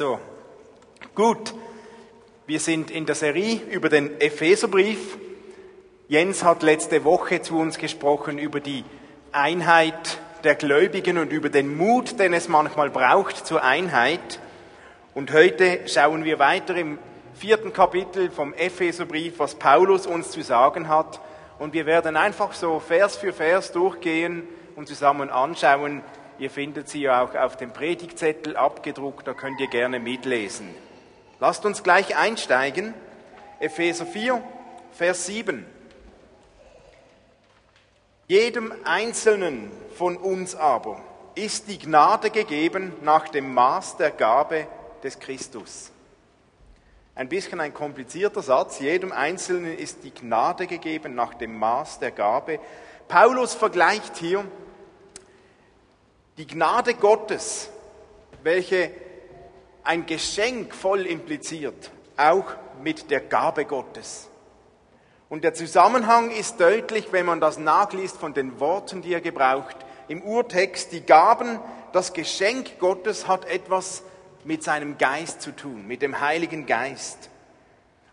So, gut. Wir sind in der Serie über den Epheserbrief. Jens hat letzte Woche zu uns gesprochen über die Einheit der Gläubigen und über den Mut, den es manchmal braucht zur Einheit. Und heute schauen wir weiter im vierten Kapitel vom Epheserbrief, was Paulus uns zu sagen hat. Und wir werden einfach so Vers für Vers durchgehen und zusammen anschauen, Ihr findet sie ja auch auf dem Predigtzettel abgedruckt, da könnt ihr gerne mitlesen. Lasst uns gleich einsteigen. Epheser 4, Vers 7. Jedem Einzelnen von uns aber ist die Gnade gegeben nach dem Maß der Gabe des Christus. Ein bisschen ein komplizierter Satz. Jedem Einzelnen ist die Gnade gegeben nach dem Maß der Gabe. Paulus vergleicht hier die Gnade Gottes, welche ein Geschenk voll impliziert, auch mit der Gabe Gottes. Und der Zusammenhang ist deutlich, wenn man das nachliest von den Worten, die er gebraucht. Im Urtext, die Gaben, das Geschenk Gottes hat etwas mit seinem Geist zu tun, mit dem Heiligen Geist.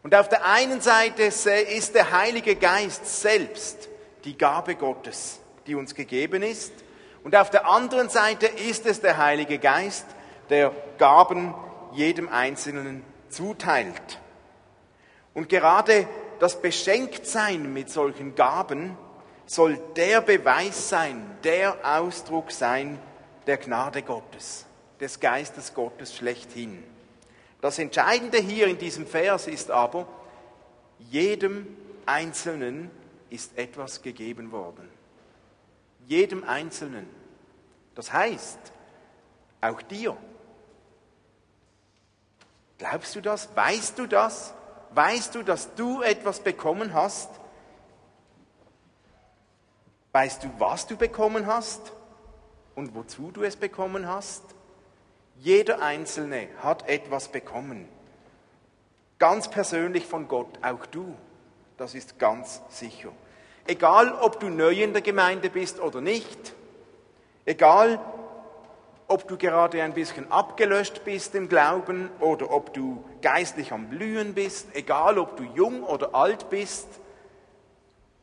Und auf der einen Seite ist der Heilige Geist selbst die Gabe Gottes, die uns gegeben ist. Und auf der anderen Seite ist es der Heilige Geist, der Gaben jedem Einzelnen zuteilt. Und gerade das Beschenktsein mit solchen Gaben soll der Beweis sein, der Ausdruck sein der Gnade Gottes, des Geistes Gottes schlechthin. Das Entscheidende hier in diesem Vers ist aber, jedem Einzelnen ist etwas gegeben worden. Jedem Einzelnen. Das heißt, auch dir. Glaubst du das? Weißt du das? Weißt du, dass du etwas bekommen hast? Weißt du, was du bekommen hast und wozu du es bekommen hast? Jeder Einzelne hat etwas bekommen. Ganz persönlich von Gott, auch du. Das ist ganz sicher. Egal, ob du neu in der Gemeinde bist oder nicht, Egal, ob du gerade ein bisschen abgelöscht bist im Glauben oder ob du geistlich am Blühen bist, egal ob du jung oder alt bist,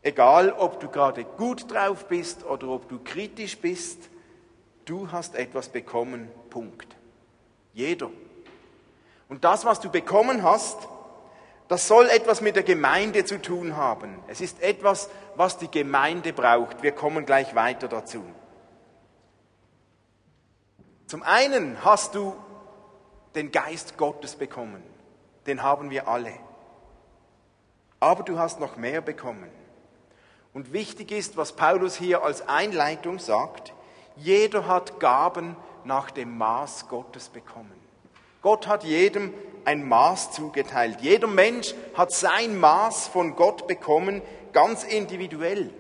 egal ob du gerade gut drauf bist oder ob du kritisch bist, du hast etwas bekommen, Punkt. Jeder. Und das, was du bekommen hast, das soll etwas mit der Gemeinde zu tun haben. Es ist etwas, was die Gemeinde braucht. Wir kommen gleich weiter dazu. Zum einen hast du den Geist Gottes bekommen. Den haben wir alle. Aber du hast noch mehr bekommen. Und wichtig ist, was Paulus hier als Einleitung sagt, jeder hat Gaben nach dem Maß Gottes bekommen. Gott hat jedem ein Maß zugeteilt. Jeder Mensch hat sein Maß von Gott bekommen, ganz individuell.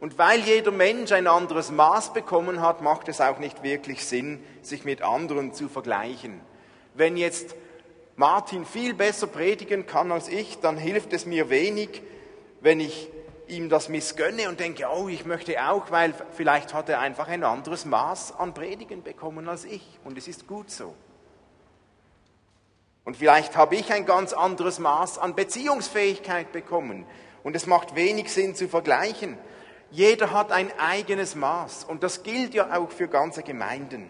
Und weil jeder Mensch ein anderes Maß bekommen hat, macht es auch nicht wirklich Sinn, sich mit anderen zu vergleichen. Wenn jetzt Martin viel besser predigen kann als ich, dann hilft es mir wenig, wenn ich ihm das missgönne und denke, oh, ich möchte auch, weil vielleicht hat er einfach ein anderes Maß an Predigen bekommen als ich. Und es ist gut so. Und vielleicht habe ich ein ganz anderes Maß an Beziehungsfähigkeit bekommen. Und es macht wenig Sinn zu vergleichen. Jeder hat ein eigenes Maß und das gilt ja auch für ganze Gemeinden.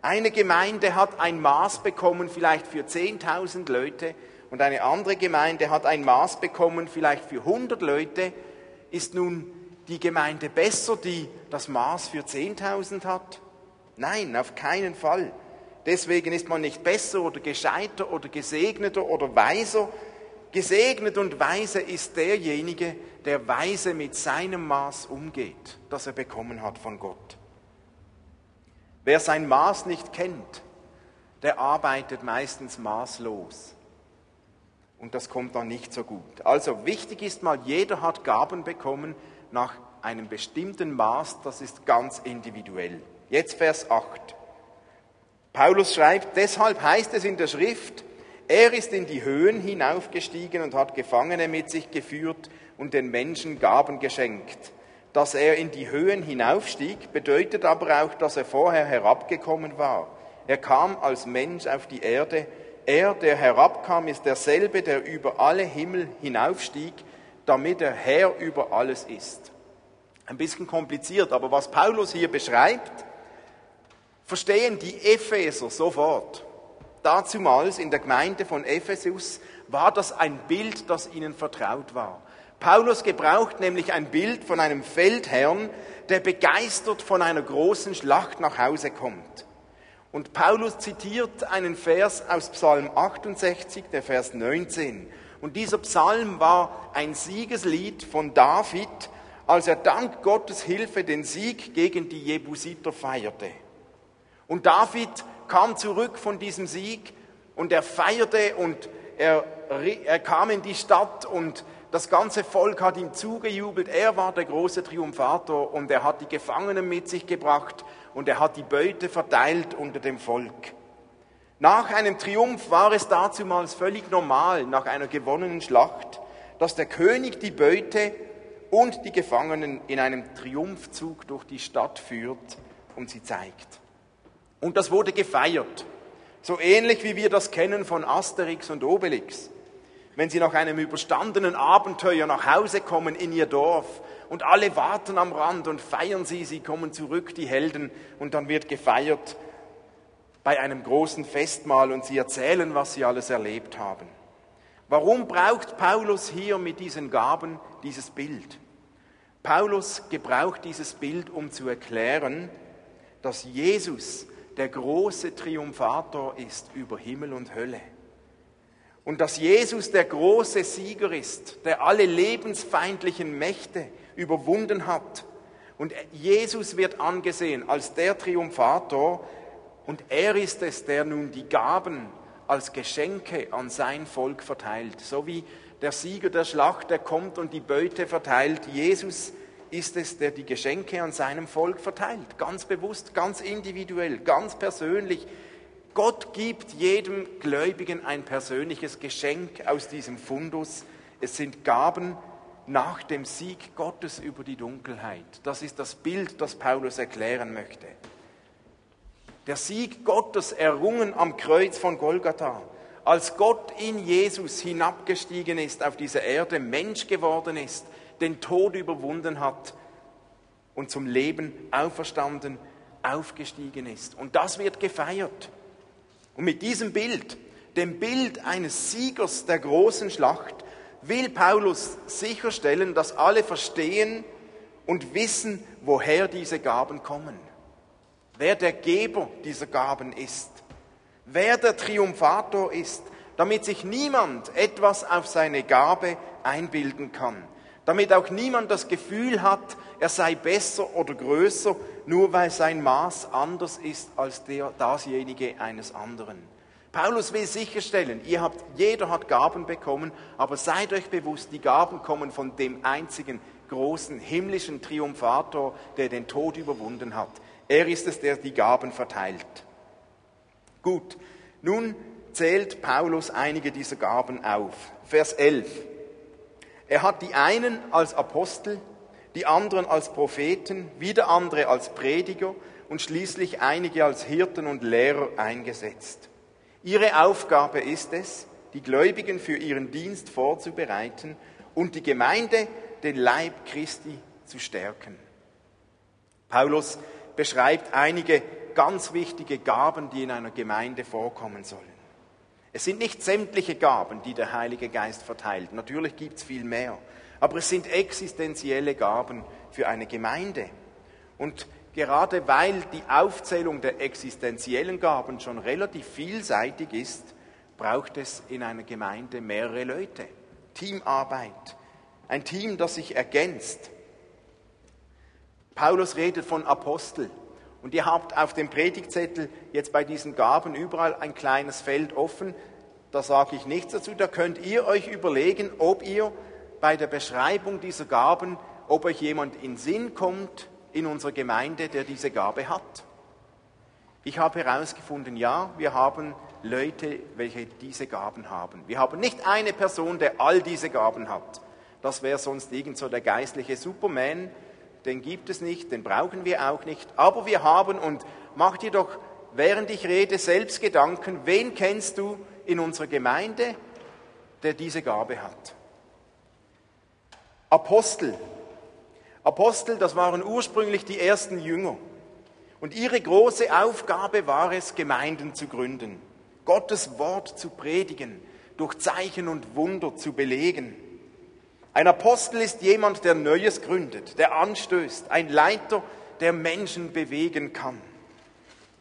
Eine Gemeinde hat ein Maß bekommen vielleicht für 10.000 Leute und eine andere Gemeinde hat ein Maß bekommen vielleicht für 100 Leute. Ist nun die Gemeinde besser, die das Maß für 10.000 hat? Nein, auf keinen Fall. Deswegen ist man nicht besser oder gescheiter oder gesegneter oder weiser, Gesegnet und weise ist derjenige, der weise mit seinem Maß umgeht, das er bekommen hat von Gott. Wer sein Maß nicht kennt, der arbeitet meistens maßlos. Und das kommt dann nicht so gut. Also wichtig ist mal, jeder hat Gaben bekommen nach einem bestimmten Maß, das ist ganz individuell. Jetzt Vers 8. Paulus schreibt, deshalb heißt es in der Schrift, er ist in die Höhen hinaufgestiegen und hat Gefangene mit sich geführt und den Menschen Gaben geschenkt. Dass er in die Höhen hinaufstieg, bedeutet aber auch, dass er vorher herabgekommen war. Er kam als Mensch auf die Erde. Er, der herabkam, ist derselbe, der über alle Himmel hinaufstieg, damit er Herr über alles ist. Ein bisschen kompliziert, aber was Paulus hier beschreibt, verstehen die Epheser sofort. Dazumals in der Gemeinde von Ephesus war das ein Bild, das ihnen vertraut war. Paulus gebraucht nämlich ein Bild von einem Feldherrn, der begeistert von einer großen Schlacht nach Hause kommt. Und Paulus zitiert einen Vers aus Psalm 68, der Vers 19. Und dieser Psalm war ein Siegeslied von David, als er dank Gottes Hilfe den Sieg gegen die Jebusiter feierte. Und David kam zurück von diesem Sieg und er feierte und er, er kam in die Stadt und das ganze Volk hat ihm zugejubelt. Er war der große Triumphator und er hat die Gefangenen mit sich gebracht und er hat die Beute verteilt unter dem Volk. Nach einem Triumph war es dazumals völlig normal, nach einer gewonnenen Schlacht, dass der König die Beute und die Gefangenen in einem Triumphzug durch die Stadt führt und sie zeigt. Und das wurde gefeiert. So ähnlich wie wir das kennen von Asterix und Obelix. Wenn sie nach einem überstandenen Abenteuer nach Hause kommen in ihr Dorf und alle warten am Rand und feiern sie, sie kommen zurück, die Helden, und dann wird gefeiert bei einem großen Festmahl und sie erzählen, was sie alles erlebt haben. Warum braucht Paulus hier mit diesen Gaben dieses Bild? Paulus gebraucht dieses Bild, um zu erklären, dass Jesus der große Triumphator ist über Himmel und Hölle. Und dass Jesus der große Sieger ist, der alle lebensfeindlichen Mächte überwunden hat. Und Jesus wird angesehen als der Triumphator und er ist es, der nun die Gaben als Geschenke an sein Volk verteilt. So wie der Sieger der Schlacht, der kommt und die Beute verteilt. Jesus ist es, der die Geschenke an seinem Volk verteilt. Ganz bewusst, ganz individuell, ganz persönlich. Gott gibt jedem Gläubigen ein persönliches Geschenk aus diesem Fundus. Es sind Gaben nach dem Sieg Gottes über die Dunkelheit. Das ist das Bild, das Paulus erklären möchte. Der Sieg Gottes errungen am Kreuz von Golgatha. Als Gott in Jesus hinabgestiegen ist auf diese Erde, Mensch geworden ist, den Tod überwunden hat und zum Leben auferstanden, aufgestiegen ist. Und das wird gefeiert. Und mit diesem Bild, dem Bild eines Siegers der großen Schlacht, will Paulus sicherstellen, dass alle verstehen und wissen, woher diese Gaben kommen, wer der Geber dieser Gaben ist, wer der Triumphator ist, damit sich niemand etwas auf seine Gabe einbilden kann, damit auch niemand das Gefühl hat, er sei besser oder größer, nur weil sein Maß anders ist als der, dasjenige eines anderen. Paulus will sicherstellen, ihr habt, jeder hat Gaben bekommen, aber seid euch bewusst, die Gaben kommen von dem einzigen großen himmlischen Triumphator, der den Tod überwunden hat. Er ist es, der die Gaben verteilt. Gut, nun zählt Paulus einige dieser Gaben auf. Vers 11. Er hat die einen als Apostel, die anderen als Propheten, wieder andere als Prediger und schließlich einige als Hirten und Lehrer eingesetzt. Ihre Aufgabe ist es, die Gläubigen für ihren Dienst vorzubereiten und die Gemeinde, den Leib Christi, zu stärken. Paulus beschreibt einige ganz wichtige Gaben, die in einer Gemeinde vorkommen sollen. Es sind nicht sämtliche Gaben, die der Heilige Geist verteilt. Natürlich gibt es viel mehr. Aber es sind existenzielle Gaben für eine Gemeinde. Und gerade weil die Aufzählung der existenziellen Gaben schon relativ vielseitig ist, braucht es in einer Gemeinde mehrere Leute. Teamarbeit. Ein Team, das sich ergänzt. Paulus redet von Apostel. Und ihr habt auf dem Predigtzettel jetzt bei diesen Gaben überall ein kleines Feld offen. Da sage ich nichts dazu. Da könnt ihr euch überlegen, ob ihr bei der Beschreibung dieser Gaben, ob euch jemand in Sinn kommt in unserer Gemeinde, der diese Gabe hat. Ich habe herausgefunden, ja, wir haben Leute, welche diese Gaben haben. Wir haben nicht eine Person, der all diese Gaben hat. Das wäre sonst irgend so der geistliche Superman, den gibt es nicht, den brauchen wir auch nicht. Aber wir haben, und macht dir doch während ich rede, selbst Gedanken, wen kennst du in unserer Gemeinde, der diese Gabe hat? Apostel. Apostel, das waren ursprünglich die ersten Jünger. Und ihre große Aufgabe war es, Gemeinden zu gründen, Gottes Wort zu predigen, durch Zeichen und Wunder zu belegen. Ein Apostel ist jemand, der Neues gründet, der anstößt, ein Leiter, der Menschen bewegen kann.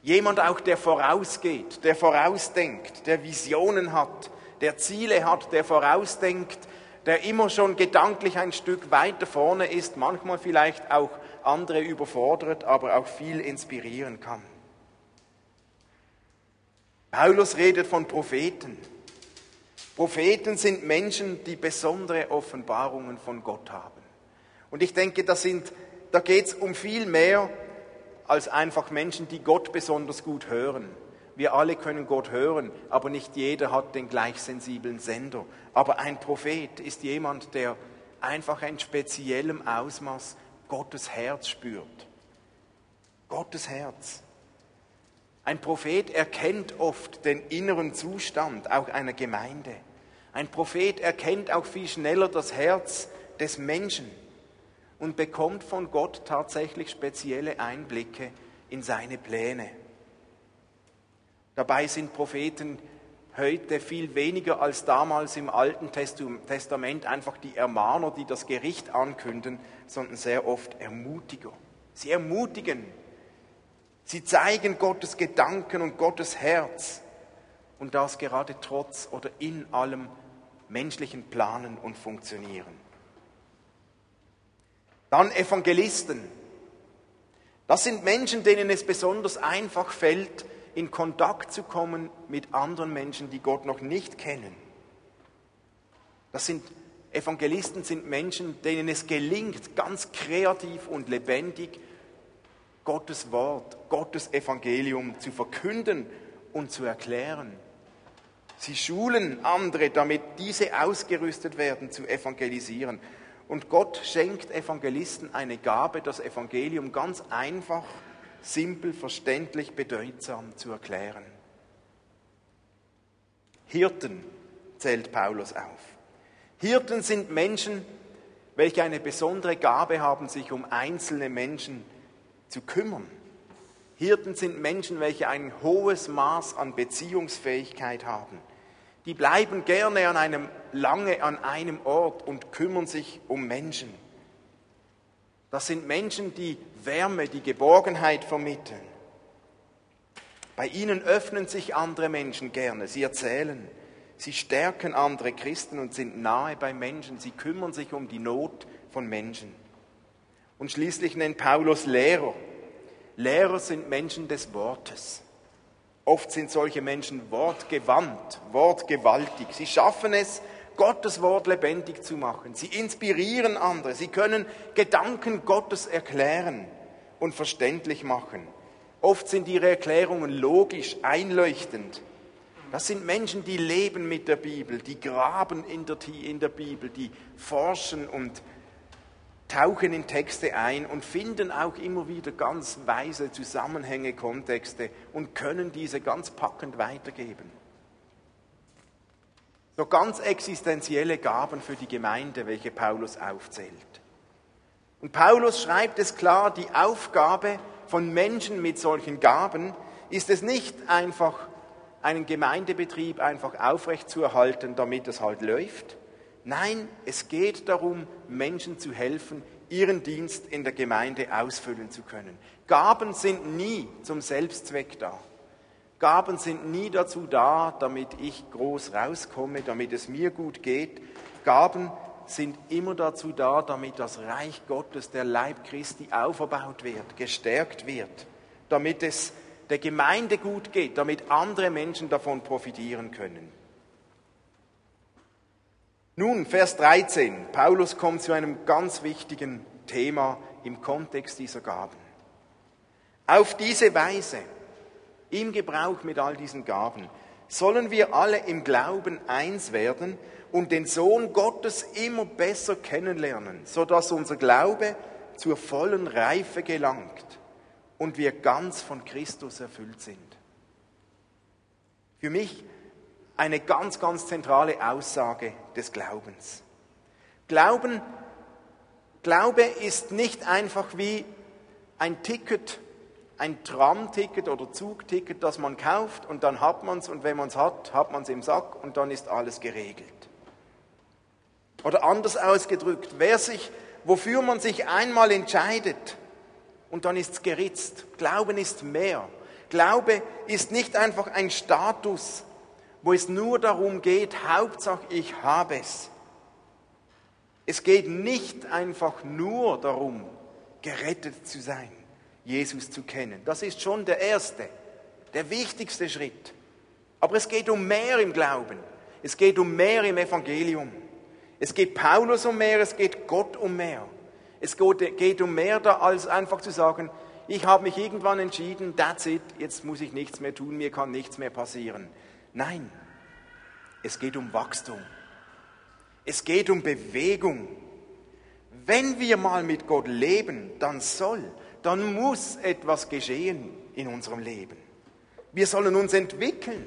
Jemand auch, der vorausgeht, der vorausdenkt, der Visionen hat, der Ziele hat, der vorausdenkt, der immer schon gedanklich ein Stück weiter vorne ist, manchmal vielleicht auch andere überfordert, aber auch viel inspirieren kann. Paulus redet von Propheten. Propheten sind Menschen, die besondere Offenbarungen von Gott haben. Und ich denke, das sind, da geht es um viel mehr als einfach Menschen, die Gott besonders gut hören. Wir alle können Gott hören, aber nicht jeder hat den gleich sensiblen Sender. Aber ein Prophet ist jemand, der einfach in speziellem Ausmaß Gottes Herz spürt. Gottes Herz. Ein Prophet erkennt oft den inneren Zustand auch einer Gemeinde. Ein Prophet erkennt auch viel schneller das Herz des Menschen und bekommt von Gott tatsächlich spezielle Einblicke in seine Pläne. Dabei sind Propheten heute viel weniger als damals im Alten Testament einfach die Ermahner, die das Gericht ankünden, sondern sehr oft Ermutiger. Sie ermutigen, Sie zeigen Gottes Gedanken und Gottes Herz und das gerade trotz oder in allem menschlichen Planen und Funktionieren. Dann Evangelisten. Das sind Menschen, denen es besonders einfach fällt, in Kontakt zu kommen mit anderen Menschen, die Gott noch nicht kennen. Das sind Evangelisten sind Menschen, denen es gelingt, ganz kreativ und lebendig Gottes Wort, Gottes Evangelium zu verkünden und zu erklären. Sie schulen andere, damit diese ausgerüstet werden zu evangelisieren. Und Gott schenkt Evangelisten eine Gabe, das Evangelium ganz einfach, simpel, verständlich, bedeutsam zu erklären. Hirten zählt Paulus auf. Hirten sind Menschen, welche eine besondere Gabe haben, sich um einzelne Menschen zu kümmern. Hirten sind Menschen, welche ein hohes Maß an Beziehungsfähigkeit haben. Die bleiben gerne an einem, lange an einem Ort und kümmern sich um Menschen. Das sind Menschen, die Wärme, die Geborgenheit vermitteln. Bei ihnen öffnen sich andere Menschen gerne. Sie erzählen, sie stärken andere Christen und sind nahe bei Menschen. Sie kümmern sich um die Not von Menschen. Und schließlich nennt Paulus Lehrer. Lehrer sind Menschen des Wortes. Oft sind solche Menschen wortgewandt, wortgewaltig. Sie schaffen es, Gottes Wort lebendig zu machen. Sie inspirieren andere. Sie können Gedanken Gottes erklären und verständlich machen. Oft sind ihre Erklärungen logisch, einleuchtend. Das sind Menschen, die leben mit der Bibel, die graben in der, in der Bibel, die forschen und tauchen in Texte ein und finden auch immer wieder ganz weise Zusammenhänge, Kontexte und können diese ganz packend weitergeben. So ganz existenzielle Gaben für die Gemeinde, welche Paulus aufzählt. Und Paulus schreibt es klar, die Aufgabe von Menschen mit solchen Gaben ist es nicht einfach, einen Gemeindebetrieb einfach aufrechtzuerhalten, damit es halt läuft, Nein, es geht darum, Menschen zu helfen, ihren Dienst in der Gemeinde ausfüllen zu können. Gaben sind nie zum Selbstzweck da. Gaben sind nie dazu da, damit ich groß rauskomme, damit es mir gut geht. Gaben sind immer dazu da, damit das Reich Gottes, der Leib Christi, aufgebaut wird, gestärkt wird, damit es der Gemeinde gut geht, damit andere Menschen davon profitieren können. Nun, Vers 13. Paulus kommt zu einem ganz wichtigen Thema im Kontext dieser Gaben. Auf diese Weise, im Gebrauch mit all diesen Gaben, sollen wir alle im Glauben eins werden und den Sohn Gottes immer besser kennenlernen, sodass unser Glaube zur vollen Reife gelangt und wir ganz von Christus erfüllt sind. Für mich eine ganz, ganz zentrale Aussage des Glaubens. Glauben, Glaube ist nicht einfach wie ein Ticket, ein Tramticket oder Zugticket, das man kauft und dann hat man es und wenn man es hat, hat man es im Sack und dann ist alles geregelt. Oder anders ausgedrückt, wer sich, wofür man sich einmal entscheidet und dann ist es geritzt. Glauben ist mehr. Glaube ist nicht einfach ein Status, wo es nur darum geht, Hauptsache ich habe es. Es geht nicht einfach nur darum, gerettet zu sein, Jesus zu kennen. Das ist schon der erste, der wichtigste Schritt. Aber es geht um mehr im Glauben. Es geht um mehr im Evangelium. Es geht Paulus um mehr, es geht Gott um mehr. Es geht um mehr da, als einfach zu sagen, ich habe mich irgendwann entschieden, that's it, jetzt muss ich nichts mehr tun, mir kann nichts mehr passieren. Nein, es geht um Wachstum. Es geht um Bewegung. Wenn wir mal mit Gott leben, dann soll, dann muss etwas geschehen in unserem Leben. Wir sollen uns entwickeln.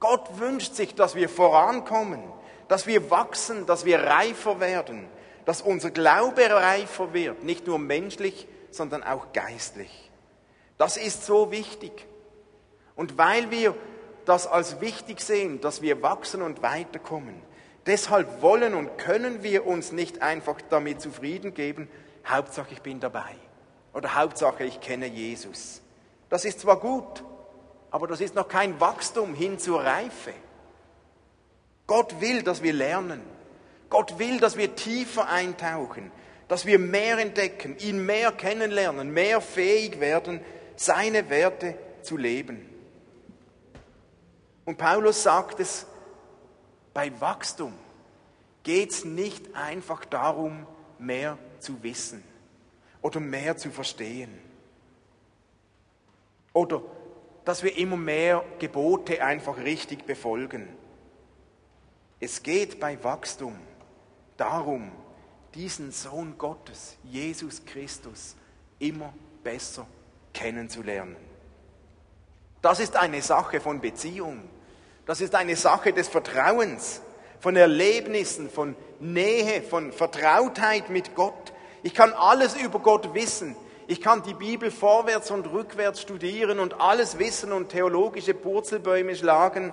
Gott wünscht sich, dass wir vorankommen, dass wir wachsen, dass wir reifer werden, dass unser Glaube reifer wird, nicht nur menschlich, sondern auch geistlich. Das ist so wichtig. Und weil wir das als wichtig sehen, dass wir wachsen und weiterkommen, Deshalb wollen und können wir uns nicht einfach damit zufrieden geben, Hauptsache ich bin dabei oder Hauptsache ich kenne Jesus. Das ist zwar gut, aber das ist noch kein Wachstum hin zur Reife. Gott will, dass wir lernen. Gott will, dass wir tiefer eintauchen, dass wir mehr entdecken, ihn mehr kennenlernen, mehr fähig werden, seine Werte zu leben. Und Paulus sagt es bei Wachstum geht es nicht einfach darum, mehr zu wissen oder mehr zu verstehen. Oder dass wir immer mehr Gebote einfach richtig befolgen. Es geht bei Wachstum darum, diesen Sohn Gottes, Jesus Christus, immer besser kennenzulernen. Das ist eine Sache von Beziehung. Das ist eine Sache des Vertrauens, von Erlebnissen, von Nähe, von Vertrautheit mit Gott. Ich kann alles über Gott wissen. Ich kann die Bibel vorwärts und rückwärts studieren und alles wissen und theologische Purzelbäume schlagen.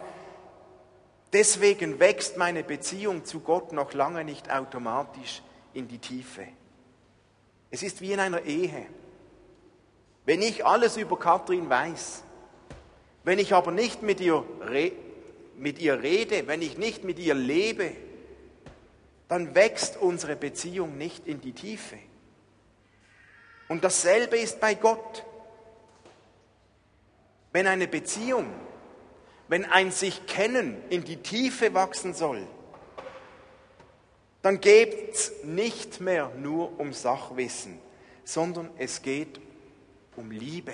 Deswegen wächst meine Beziehung zu Gott noch lange nicht automatisch in die Tiefe. Es ist wie in einer Ehe. Wenn ich alles über Kathrin weiß, wenn ich aber nicht mit ihr mit ihr rede, wenn ich nicht mit ihr lebe, dann wächst unsere Beziehung nicht in die Tiefe. Und dasselbe ist bei Gott. Wenn eine Beziehung, wenn ein sich kennen in die Tiefe wachsen soll, dann geht es nicht mehr nur um Sachwissen, sondern es geht um Liebe.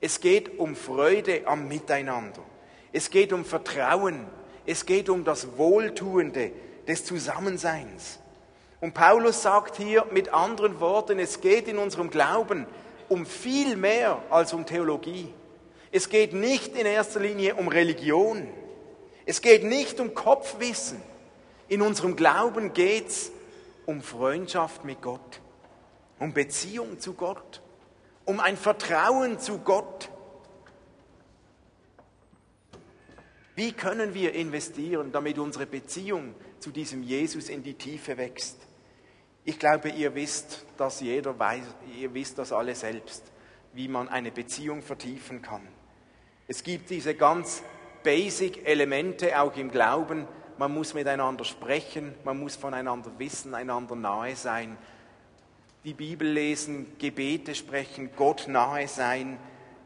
Es geht um Freude am Miteinander. Es geht um Vertrauen. Es geht um das Wohltuende des Zusammenseins. Und Paulus sagt hier mit anderen Worten, es geht in unserem Glauben um viel mehr als um Theologie. Es geht nicht in erster Linie um Religion. Es geht nicht um Kopfwissen. In unserem Glauben geht es um Freundschaft mit Gott, um Beziehung zu Gott, um ein Vertrauen zu Gott. Wie können wir investieren, damit unsere Beziehung zu diesem Jesus in die Tiefe wächst? Ich glaube, ihr wisst, dass jeder weiß, ihr wisst das alle selbst, wie man eine Beziehung vertiefen kann. Es gibt diese ganz basic Elemente auch im Glauben. Man muss miteinander sprechen, man muss voneinander wissen, einander nahe sein. Die Bibel lesen, Gebete sprechen, Gott nahe sein,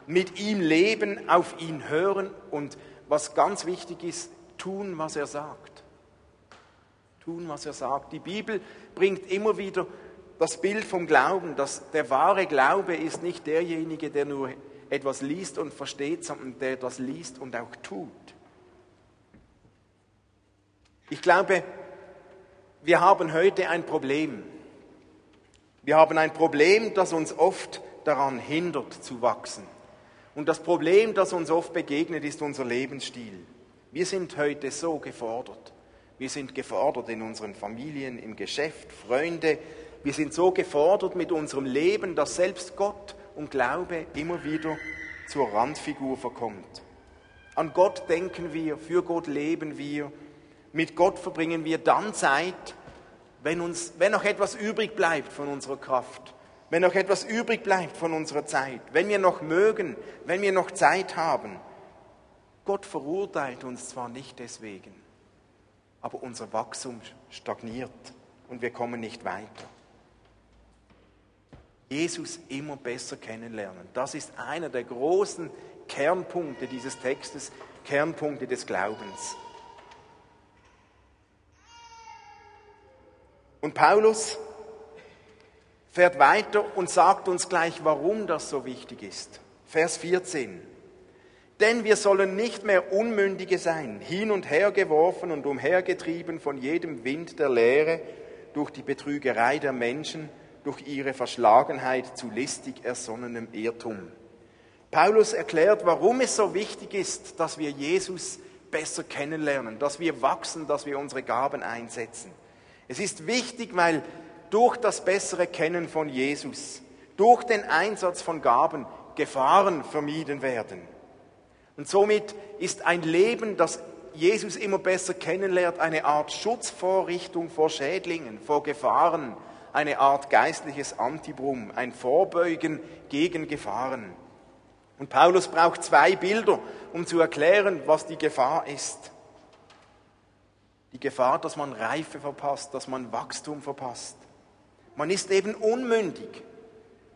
mit ihm leben, auf ihn hören und was ganz wichtig ist, tun, was er sagt. Tun, was er sagt. Die Bibel bringt immer wieder das Bild vom Glauben, dass der wahre Glaube ist nicht derjenige, der nur etwas liest und versteht, sondern der das liest und auch tut. Ich glaube, wir haben heute ein Problem. Wir haben ein Problem, das uns oft daran hindert zu wachsen. Und das Problem, das uns oft begegnet, ist unser Lebensstil. Wir sind heute so gefordert. Wir sind gefordert in unseren Familien, im Geschäft, Freunde. Wir sind so gefordert mit unserem Leben, dass selbst Gott und Glaube immer wieder zur Randfigur verkommt. An Gott denken wir, für Gott leben wir, mit Gott verbringen wir dann Zeit, wenn, uns, wenn noch etwas übrig bleibt von unserer Kraft, wenn noch etwas übrig bleibt von unserer Zeit, wenn wir noch mögen, wenn wir noch Zeit haben. Gott verurteilt uns zwar nicht deswegen, aber unser Wachstum stagniert und wir kommen nicht weiter. Jesus immer besser kennenlernen. Das ist einer der großen Kernpunkte dieses Textes, Kernpunkte des Glaubens. Und Paulus fährt weiter und sagt uns gleich, warum das so wichtig ist. Vers 14. Denn wir sollen nicht mehr Unmündige sein, hin und her geworfen und umhergetrieben von jedem Wind der Lehre, durch die Betrügerei der Menschen, durch ihre Verschlagenheit zu listig ersonnenem Irrtum. Paulus erklärt, warum es so wichtig ist, dass wir Jesus besser kennenlernen, dass wir wachsen, dass wir unsere Gaben einsetzen. Es ist wichtig, weil durch das bessere Kennen von Jesus, durch den Einsatz von Gaben Gefahren vermieden werden. Und somit ist ein Leben, das Jesus immer besser kennenlernt, eine Art Schutzvorrichtung vor Schädlingen, vor Gefahren, eine Art geistliches Antibrum, ein Vorbeugen gegen Gefahren. Und Paulus braucht zwei Bilder, um zu erklären, was die Gefahr ist. Die Gefahr, dass man Reife verpasst, dass man Wachstum verpasst. Man ist eben unmündig,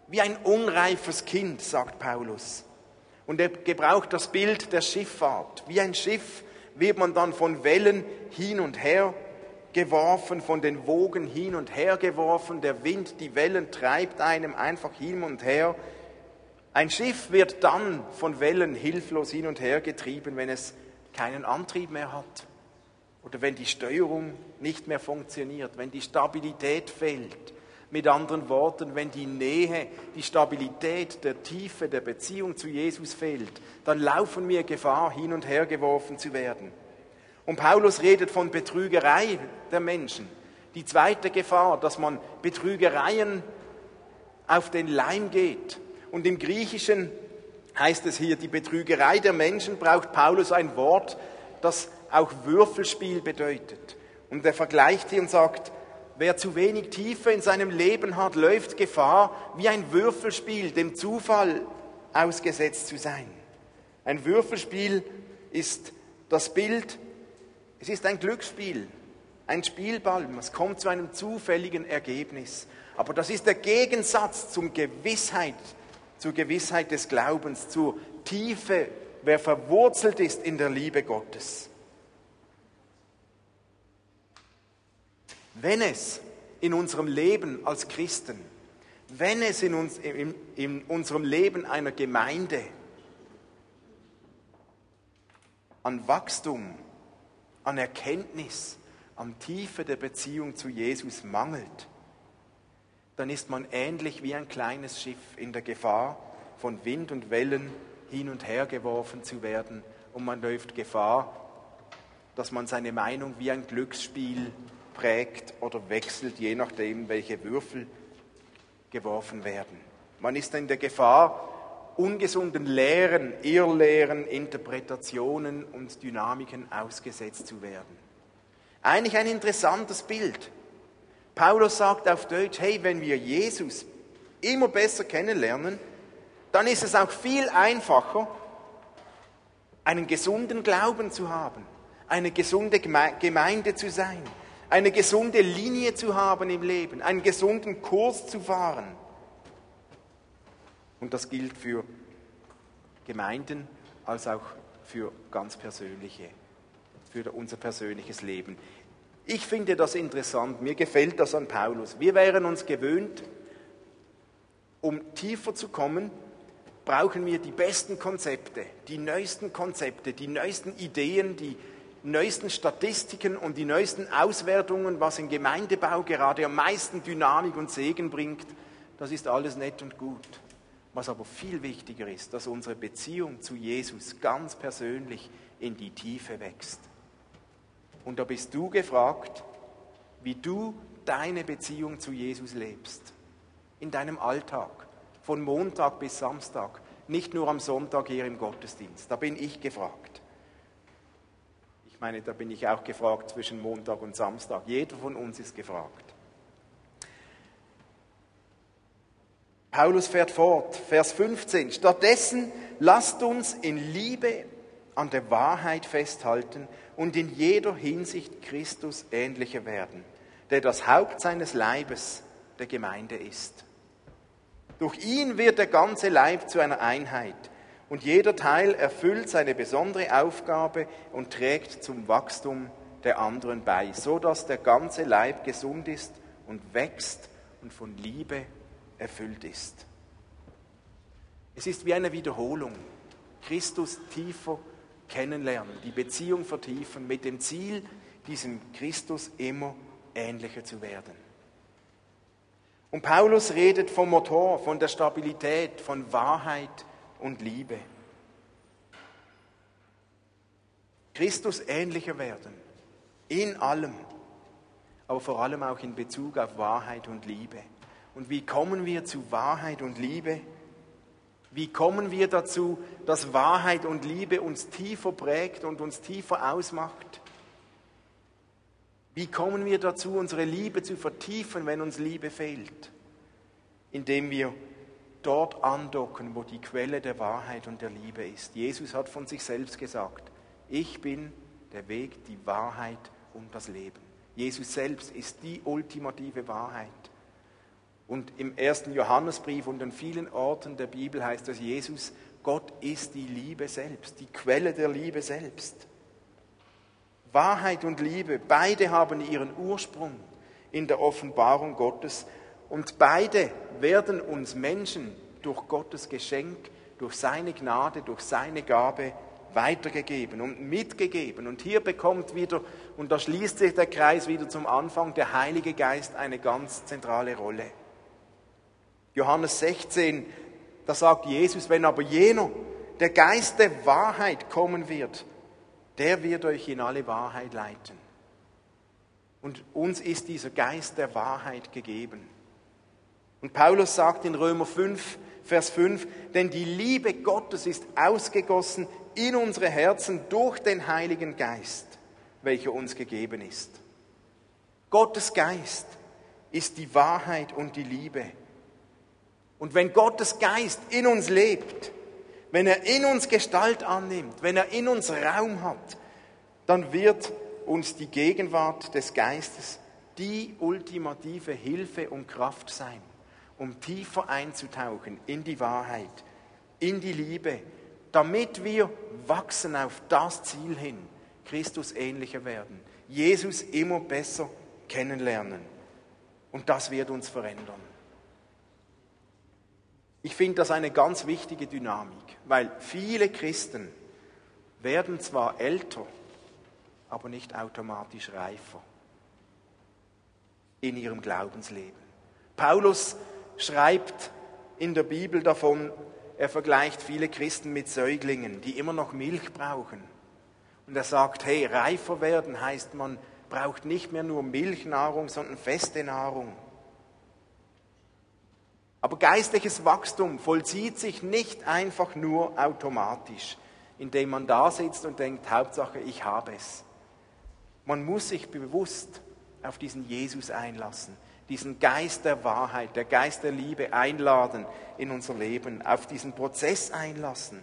wie ein unreifes Kind, sagt Paulus. Und er gebraucht das Bild der Schifffahrt. Wie ein Schiff wird man dann von Wellen hin und her geworfen, von den Wogen hin und her geworfen. Der Wind, die Wellen treibt einem einfach hin und her. Ein Schiff wird dann von Wellen hilflos hin und her getrieben, wenn es keinen Antrieb mehr hat oder wenn die Steuerung nicht mehr funktioniert, wenn die Stabilität fehlt. Mit anderen Worten, wenn die Nähe, die Stabilität der Tiefe der Beziehung zu Jesus fehlt, dann laufen wir Gefahr, hin und her geworfen zu werden. Und Paulus redet von Betrügerei der Menschen. Die zweite Gefahr, dass man Betrügereien auf den Leim geht. Und im Griechischen heißt es hier, die Betrügerei der Menschen braucht Paulus ein Wort, das auch Würfelspiel bedeutet. Und er vergleicht hier und sagt, Wer zu wenig Tiefe in seinem Leben hat, läuft Gefahr, wie ein Würfelspiel dem Zufall ausgesetzt zu sein. Ein Würfelspiel ist das Bild, es ist ein Glücksspiel, ein Spielball, es kommt zu einem zufälligen Ergebnis. Aber das ist der Gegensatz zum Gewissheit, zur Gewissheit des Glaubens, zur Tiefe, wer verwurzelt ist in der Liebe Gottes. Wenn es in unserem Leben als Christen, wenn es in, uns, in, in unserem Leben einer Gemeinde an Wachstum, an Erkenntnis, an Tiefe der Beziehung zu Jesus mangelt, dann ist man ähnlich wie ein kleines Schiff in der Gefahr, von Wind und Wellen hin und her geworfen zu werden. Und man läuft Gefahr, dass man seine Meinung wie ein Glücksspiel prägt oder wechselt, je nachdem, welche Würfel geworfen werden. Man ist in der Gefahr, ungesunden Lehren, Irrlehren, Interpretationen und Dynamiken ausgesetzt zu werden. Eigentlich ein interessantes Bild. Paulus sagt auf Deutsch, hey, wenn wir Jesus immer besser kennenlernen, dann ist es auch viel einfacher, einen gesunden Glauben zu haben, eine gesunde Gemeinde zu sein, eine gesunde Linie zu haben im Leben, einen gesunden Kurs zu fahren. Und das gilt für Gemeinden als auch für ganz persönliche, für unser persönliches Leben. Ich finde das interessant, mir gefällt das an Paulus. Wir wären uns gewöhnt, um tiefer zu kommen, brauchen wir die besten Konzepte, die neuesten Konzepte, die neuesten Ideen, die neuesten Statistiken und die neuesten Auswertungen, was im Gemeindebau gerade am meisten Dynamik und Segen bringt, das ist alles nett und gut. Was aber viel wichtiger ist, dass unsere Beziehung zu Jesus ganz persönlich in die Tiefe wächst. Und da bist du gefragt, wie du deine Beziehung zu Jesus lebst. In deinem Alltag, von Montag bis Samstag, nicht nur am Sonntag hier im Gottesdienst. Da bin ich gefragt. Ich meine, da bin ich auch gefragt zwischen Montag und Samstag. Jeder von uns ist gefragt. Paulus fährt fort, Vers 15. Stattdessen lasst uns in Liebe an der Wahrheit festhalten und in jeder Hinsicht Christus ähnlicher werden, der das Haupt seines Leibes der Gemeinde ist. Durch ihn wird der ganze Leib zu einer Einheit und jeder Teil erfüllt seine besondere Aufgabe und trägt zum Wachstum der anderen bei, so dass der ganze Leib gesund ist und wächst und von Liebe erfüllt ist. Es ist wie eine Wiederholung. Christus tiefer kennenlernen, die Beziehung vertiefen, mit dem Ziel, diesem Christus immer ähnlicher zu werden. Und Paulus redet vom Motor, von der Stabilität, von Wahrheit und Liebe. Christus ähnlicher werden, in allem, aber vor allem auch in Bezug auf Wahrheit und Liebe. Und wie kommen wir zu Wahrheit und Liebe? Wie kommen wir dazu, dass Wahrheit und Liebe uns tiefer prägt und uns tiefer ausmacht? Wie kommen wir dazu, unsere Liebe zu vertiefen, wenn uns Liebe fehlt? Indem wir dort andocken, wo die Quelle der Wahrheit und der Liebe ist. Jesus hat von sich selbst gesagt, ich bin der Weg, die Wahrheit und das Leben. Jesus selbst ist die ultimative Wahrheit. Und im ersten Johannesbrief und an vielen Orten der Bibel heißt es, Jesus, Gott ist die Liebe selbst, die Quelle der Liebe selbst. Wahrheit und Liebe, beide haben ihren Ursprung in der Offenbarung Gottes und beide werden uns Menschen durch Gottes Geschenk, durch seine Gnade, durch seine Gabe weitergegeben und mitgegeben. Und hier bekommt wieder, und da schließt sich der Kreis wieder zum Anfang, der Heilige Geist eine ganz zentrale Rolle. Johannes 16, da sagt Jesus, wenn aber jener, der Geist der Wahrheit kommen wird, der wird euch in alle Wahrheit leiten. Und uns ist dieser Geist der Wahrheit gegeben. Und Paulus sagt in Römer 5, Vers 5, denn die Liebe Gottes ist ausgegossen in unsere Herzen durch den Heiligen Geist, welcher uns gegeben ist. Gottes Geist ist die Wahrheit und die Liebe. Und wenn Gottes Geist in uns lebt, wenn er in uns Gestalt annimmt, wenn er in uns Raum hat, dann wird uns die Gegenwart des Geistes die ultimative Hilfe und Kraft sein, um tiefer einzutauchen in die Wahrheit, in die Liebe, damit wir wachsen auf das Ziel hin, Christus ähnlicher werden, Jesus immer besser kennenlernen. Und das wird uns verändern. Ich finde das eine ganz wichtige Dynamik, weil viele Christen werden zwar älter, aber nicht automatisch reifer in ihrem Glaubensleben. Paulus schreibt in der Bibel davon, er vergleicht viele Christen mit Säuglingen, die immer noch Milch brauchen. Und er sagt, hey, reifer werden heißt, man braucht nicht mehr nur Milchnahrung, sondern feste Nahrung. Aber geistliches Wachstum vollzieht sich nicht einfach nur automatisch, indem man da sitzt und denkt, Hauptsache, ich habe es. Man muss sich bewusst auf diesen Jesus einlassen, diesen Geist der Wahrheit, der Geist der Liebe einladen in unser Leben, auf diesen Prozess einlassen,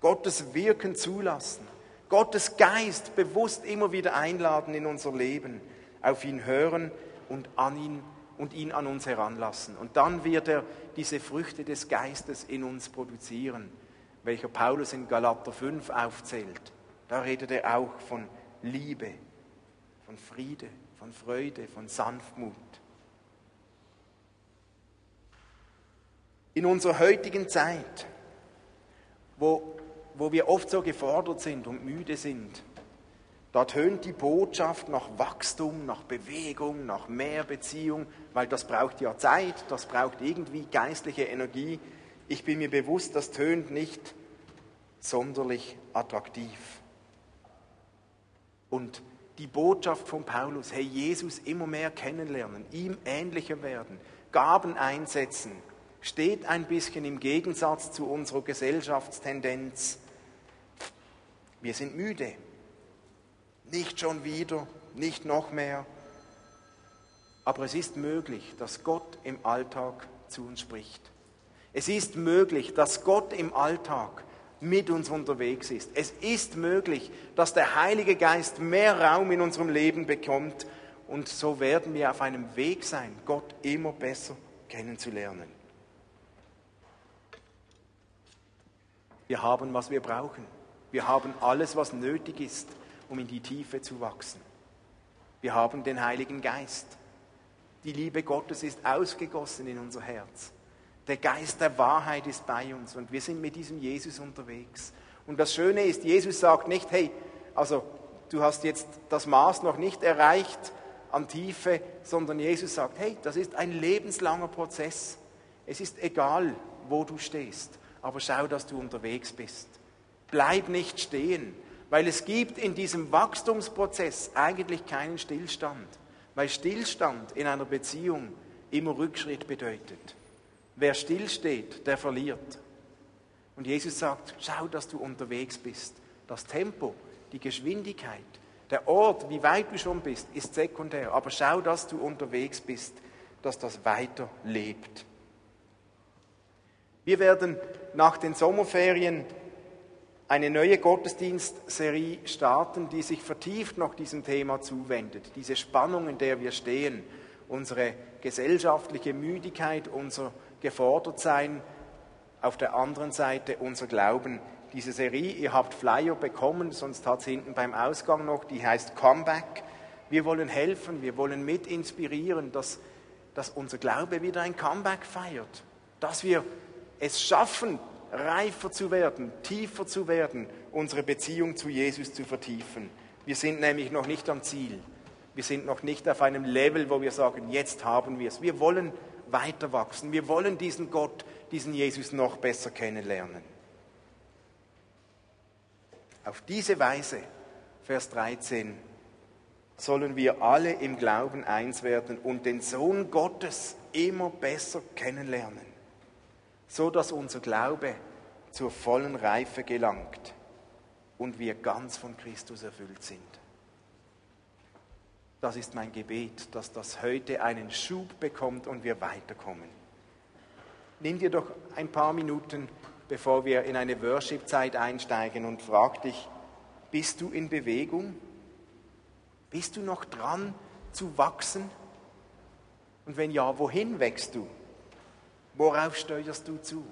Gottes Wirken zulassen, Gottes Geist bewusst immer wieder einladen in unser Leben, auf ihn hören und an ihn und ihn an uns heranlassen. Und dann wird er diese Früchte des Geistes in uns produzieren, welcher Paulus in Galater 5 aufzählt. Da redet er auch von Liebe, von Friede, von Freude, von Sanftmut. In unserer heutigen Zeit, wo, wo wir oft so gefordert sind und müde sind, da tönt die Botschaft nach Wachstum, nach Bewegung, nach mehr Beziehung, weil das braucht ja Zeit, das braucht irgendwie geistliche Energie Ich bin mir bewusst, das tönt nicht sonderlich attraktiv. Und die Botschaft von Paulus, hey, Jesus immer mehr kennenlernen, ihm ähnlicher werden, Gaben einsetzen, steht ein bisschen im Gegensatz zu unserer Gesellschaftstendenz. Wir sind müde. Nicht schon wieder, nicht noch mehr. Aber es ist möglich, dass Gott im Alltag zu uns spricht. Es ist möglich, dass Gott im Alltag mit uns unterwegs ist. Es ist möglich, dass der Heilige Geist mehr Raum in unserem Leben bekommt und so werden wir auf einem Weg sein, Gott immer besser kennenzulernen. Wir haben, was wir brauchen. Wir haben alles, was nötig ist, um in die Tiefe zu wachsen. Wir haben den Heiligen Geist. Die Liebe Gottes ist ausgegossen in unser Herz. Der Geist der Wahrheit ist bei uns und wir sind mit diesem Jesus unterwegs. Und das Schöne ist, Jesus sagt nicht, hey, also du hast jetzt das Maß noch nicht erreicht an Tiefe, sondern Jesus sagt, hey, das ist ein lebenslanger Prozess. Es ist egal, wo du stehst, aber schau, dass du unterwegs bist. Bleib nicht stehen, weil es gibt in diesem Wachstumsprozess eigentlich keinen Stillstand, weil Stillstand in einer Beziehung immer Rückschritt bedeutet. Wer stillsteht, der verliert. Und Jesus sagt, schau, dass du unterwegs bist. Das Tempo, die Geschwindigkeit, der Ort, wie weit du schon bist, ist sekundär. Aber schau, dass du unterwegs bist, dass das weiter lebt. Wir werden nach den Sommerferien eine neue Gottesdienstserie starten, die sich vertieft noch diesem Thema zuwendet. Diese Spannung, in der wir stehen, unsere gesellschaftliche Müdigkeit, unser gefordert sein. Auf der anderen Seite unser Glauben. Diese Serie, ihr habt Flyer bekommen, sonst hat es hinten beim Ausgang noch, die heißt Comeback. Wir wollen helfen, wir wollen mit inspirieren, dass, dass unser Glaube wieder ein Comeback feiert. Dass wir es schaffen, reifer zu werden, tiefer zu werden, unsere Beziehung zu Jesus zu vertiefen. Wir sind nämlich noch nicht am Ziel. Wir sind noch nicht auf einem Level, wo wir sagen, jetzt haben wir es. Wir wollen weiter wachsen. Wir wollen diesen Gott, diesen Jesus noch besser kennenlernen. Auf diese Weise, Vers 13, sollen wir alle im Glauben eins werden und den Sohn Gottes immer besser kennenlernen, so dass unser Glaube zur vollen Reife gelangt und wir ganz von Christus erfüllt sind. Das ist mein Gebet, dass das heute einen Schub bekommt und wir weiterkommen. Nimm dir doch ein paar Minuten, bevor wir in eine Worship-Zeit einsteigen und frag dich, bist du in Bewegung? Bist du noch dran zu wachsen? Und wenn ja, wohin wächst du? Worauf steuerst du zu?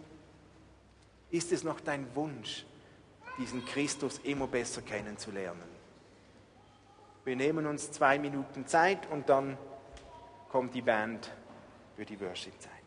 Ist es noch dein Wunsch, diesen Christus immer besser kennenzulernen? Wir nehmen uns zwei Minuten Zeit und dann kommt die Band für die Worship-Zeit.